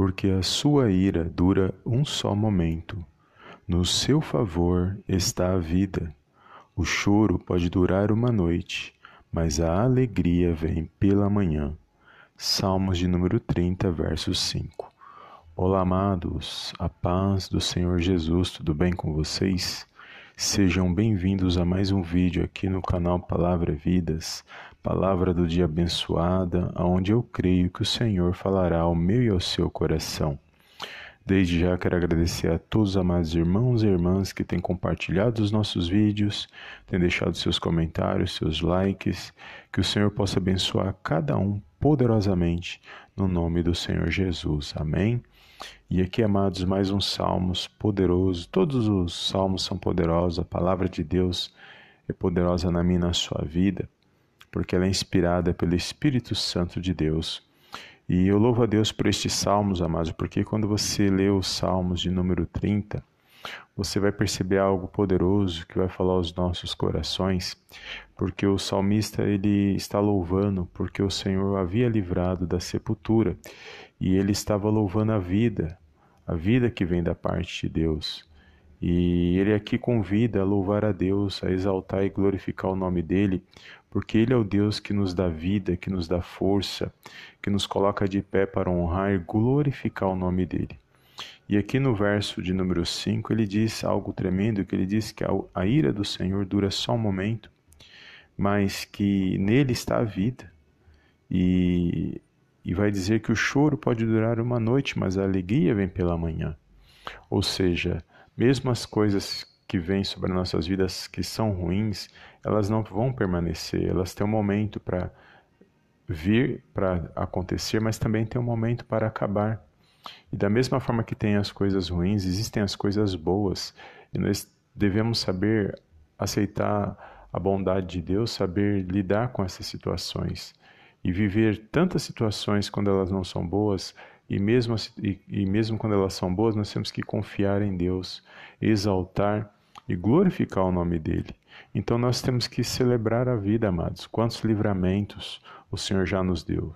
porque a sua ira dura um só momento. No seu favor está a vida. O choro pode durar uma noite, mas a alegria vem pela manhã. Salmos de número 30, verso 5. Olá, amados, a paz do Senhor Jesus, tudo bem com vocês? Sejam bem-vindos a mais um vídeo aqui no canal Palavra Vidas, palavra do dia abençoada, aonde eu creio que o Senhor falará ao meu e ao seu coração. Desde já quero agradecer a todos os amados irmãos e irmãs que têm compartilhado os nossos vídeos, têm deixado seus comentários, seus likes, que o Senhor possa abençoar cada um poderosamente no nome do Senhor Jesus. Amém. E aqui, amados, mais um salmos poderoso. Todos os salmos são poderosos, a palavra de Deus é poderosa na minha e na sua vida, porque ela é inspirada pelo Espírito Santo de Deus. E eu louvo a Deus por estes salmos, amados, porque quando você lê os salmos de número 30, você vai perceber algo poderoso que vai falar aos nossos corações, porque o salmista ele está louvando porque o Senhor havia livrado da sepultura e ele estava louvando a vida, a vida que vem da parte de Deus. E ele aqui convida a louvar a Deus, a exaltar e glorificar o nome dele, porque ele é o Deus que nos dá vida, que nos dá força, que nos coloca de pé para honrar e glorificar o nome dele. E aqui no verso de número 5 ele diz algo tremendo, que ele diz que a ira do Senhor dura só um momento, mas que nele está a vida. E, e vai dizer que o choro pode durar uma noite, mas a alegria vem pela manhã. Ou seja, mesmo as coisas que vêm sobre nossas vidas que são ruins, elas não vão permanecer, elas têm um momento para vir, para acontecer, mas também tem um momento para acabar. E da mesma forma que tem as coisas ruins, existem as coisas boas, e nós devemos saber aceitar a bondade de Deus, saber lidar com essas situações. E viver tantas situações quando elas não são boas e mesmo, e, e mesmo quando elas são boas, nós temos que confiar em Deus, exaltar e glorificar o nome dele. Então nós temos que celebrar a vida, amados. Quantos livramentos o Senhor já nos deu.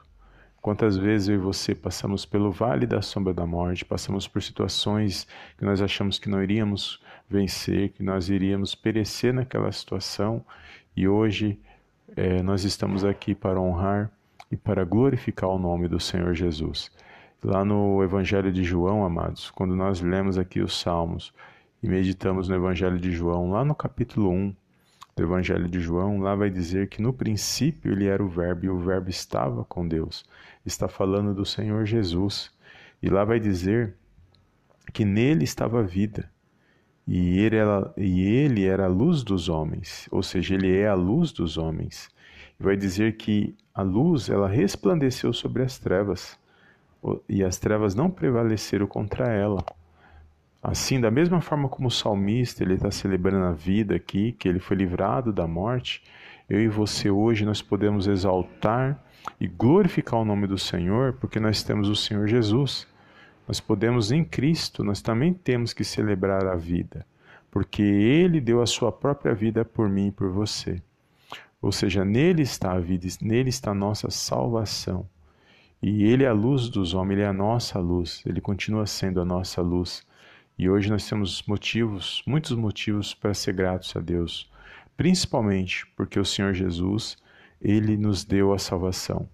Quantas vezes eu e você passamos pelo vale da sombra da morte, passamos por situações que nós achamos que não iríamos vencer, que nós iríamos perecer naquela situação, e hoje é, nós estamos aqui para honrar e para glorificar o nome do Senhor Jesus. Lá no Evangelho de João, amados, quando nós lemos aqui os Salmos e meditamos no Evangelho de João, lá no capítulo 1 do Evangelho de João, lá vai dizer que no princípio ele era o Verbo e o Verbo estava com Deus. Está falando do Senhor Jesus. E lá vai dizer que nele estava a vida. E ele, era, e ele era a luz dos homens, ou seja, ele é a luz dos homens. Vai dizer que a luz ela resplandeceu sobre as trevas e as trevas não prevaleceram contra ela. Assim, da mesma forma como o salmista ele está celebrando a vida aqui, que ele foi livrado da morte, eu e você hoje nós podemos exaltar e glorificar o nome do Senhor, porque nós temos o Senhor Jesus. Nós podemos em Cristo, nós também temos que celebrar a vida, porque Ele deu a sua própria vida por mim e por você. Ou seja, nele está a vida, nele está a nossa salvação. E Ele é a luz dos homens, Ele é a nossa luz, Ele continua sendo a nossa luz. E hoje nós temos motivos, muitos motivos para ser gratos a Deus, principalmente porque o Senhor Jesus, Ele nos deu a salvação.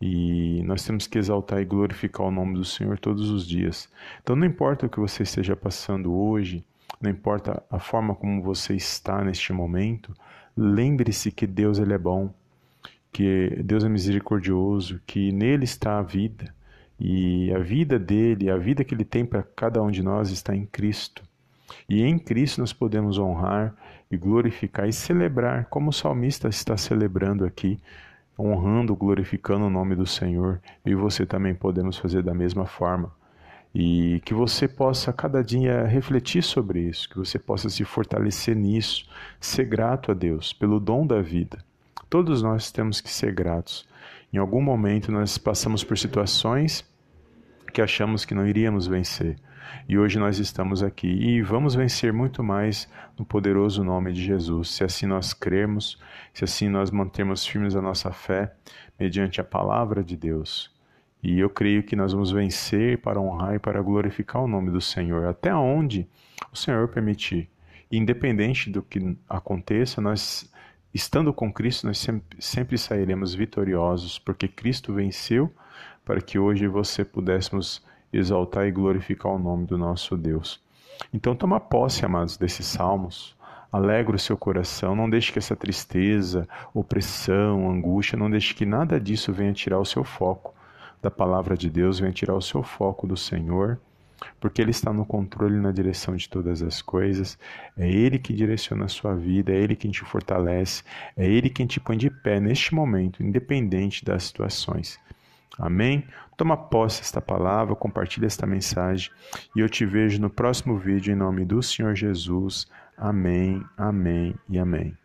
E nós temos que exaltar e glorificar o nome do Senhor todos os dias. Então não importa o que você esteja passando hoje, não importa a forma como você está neste momento, lembre-se que Deus ele é bom que Deus é misericordioso, que nele está a vida e a vida dele, a vida que ele tem para cada um de nós está em Cristo. E em Cristo nós podemos honrar e glorificar e celebrar, como o salmista está celebrando aqui, honrando, glorificando o nome do Senhor. E você também podemos fazer da mesma forma. E que você possa cada dia refletir sobre isso, que você possa se fortalecer nisso, ser grato a Deus pelo dom da vida Todos nós temos que ser gratos. Em algum momento nós passamos por situações que achamos que não iríamos vencer. E hoje nós estamos aqui e vamos vencer muito mais no poderoso nome de Jesus, se assim nós crermos, se assim nós mantermos firmes a nossa fé mediante a palavra de Deus. E eu creio que nós vamos vencer para honrar e para glorificar o nome do Senhor, até onde o Senhor permitir. Independente do que aconteça, nós, estando com Cristo, nós sempre, sairemos vitoriosos, porque Cristo venceu para que hoje você pudéssemos exaltar e glorificar o nome do nosso Deus. Então, toma posse, amados, desses salmos. Alegra o seu coração, não deixe que essa tristeza, opressão, angústia, não deixe que nada disso venha tirar o seu foco da palavra de Deus, venha tirar o seu foco do Senhor, porque Ele está no controle e na direção de todas as coisas. É Ele que direciona a sua vida, é Ele quem te fortalece, é Ele quem te põe de pé neste momento, independente das situações. Amém? Toma posse desta palavra, compartilha esta mensagem e eu te vejo no próximo vídeo em nome do Senhor Jesus. Amém, amém e amém.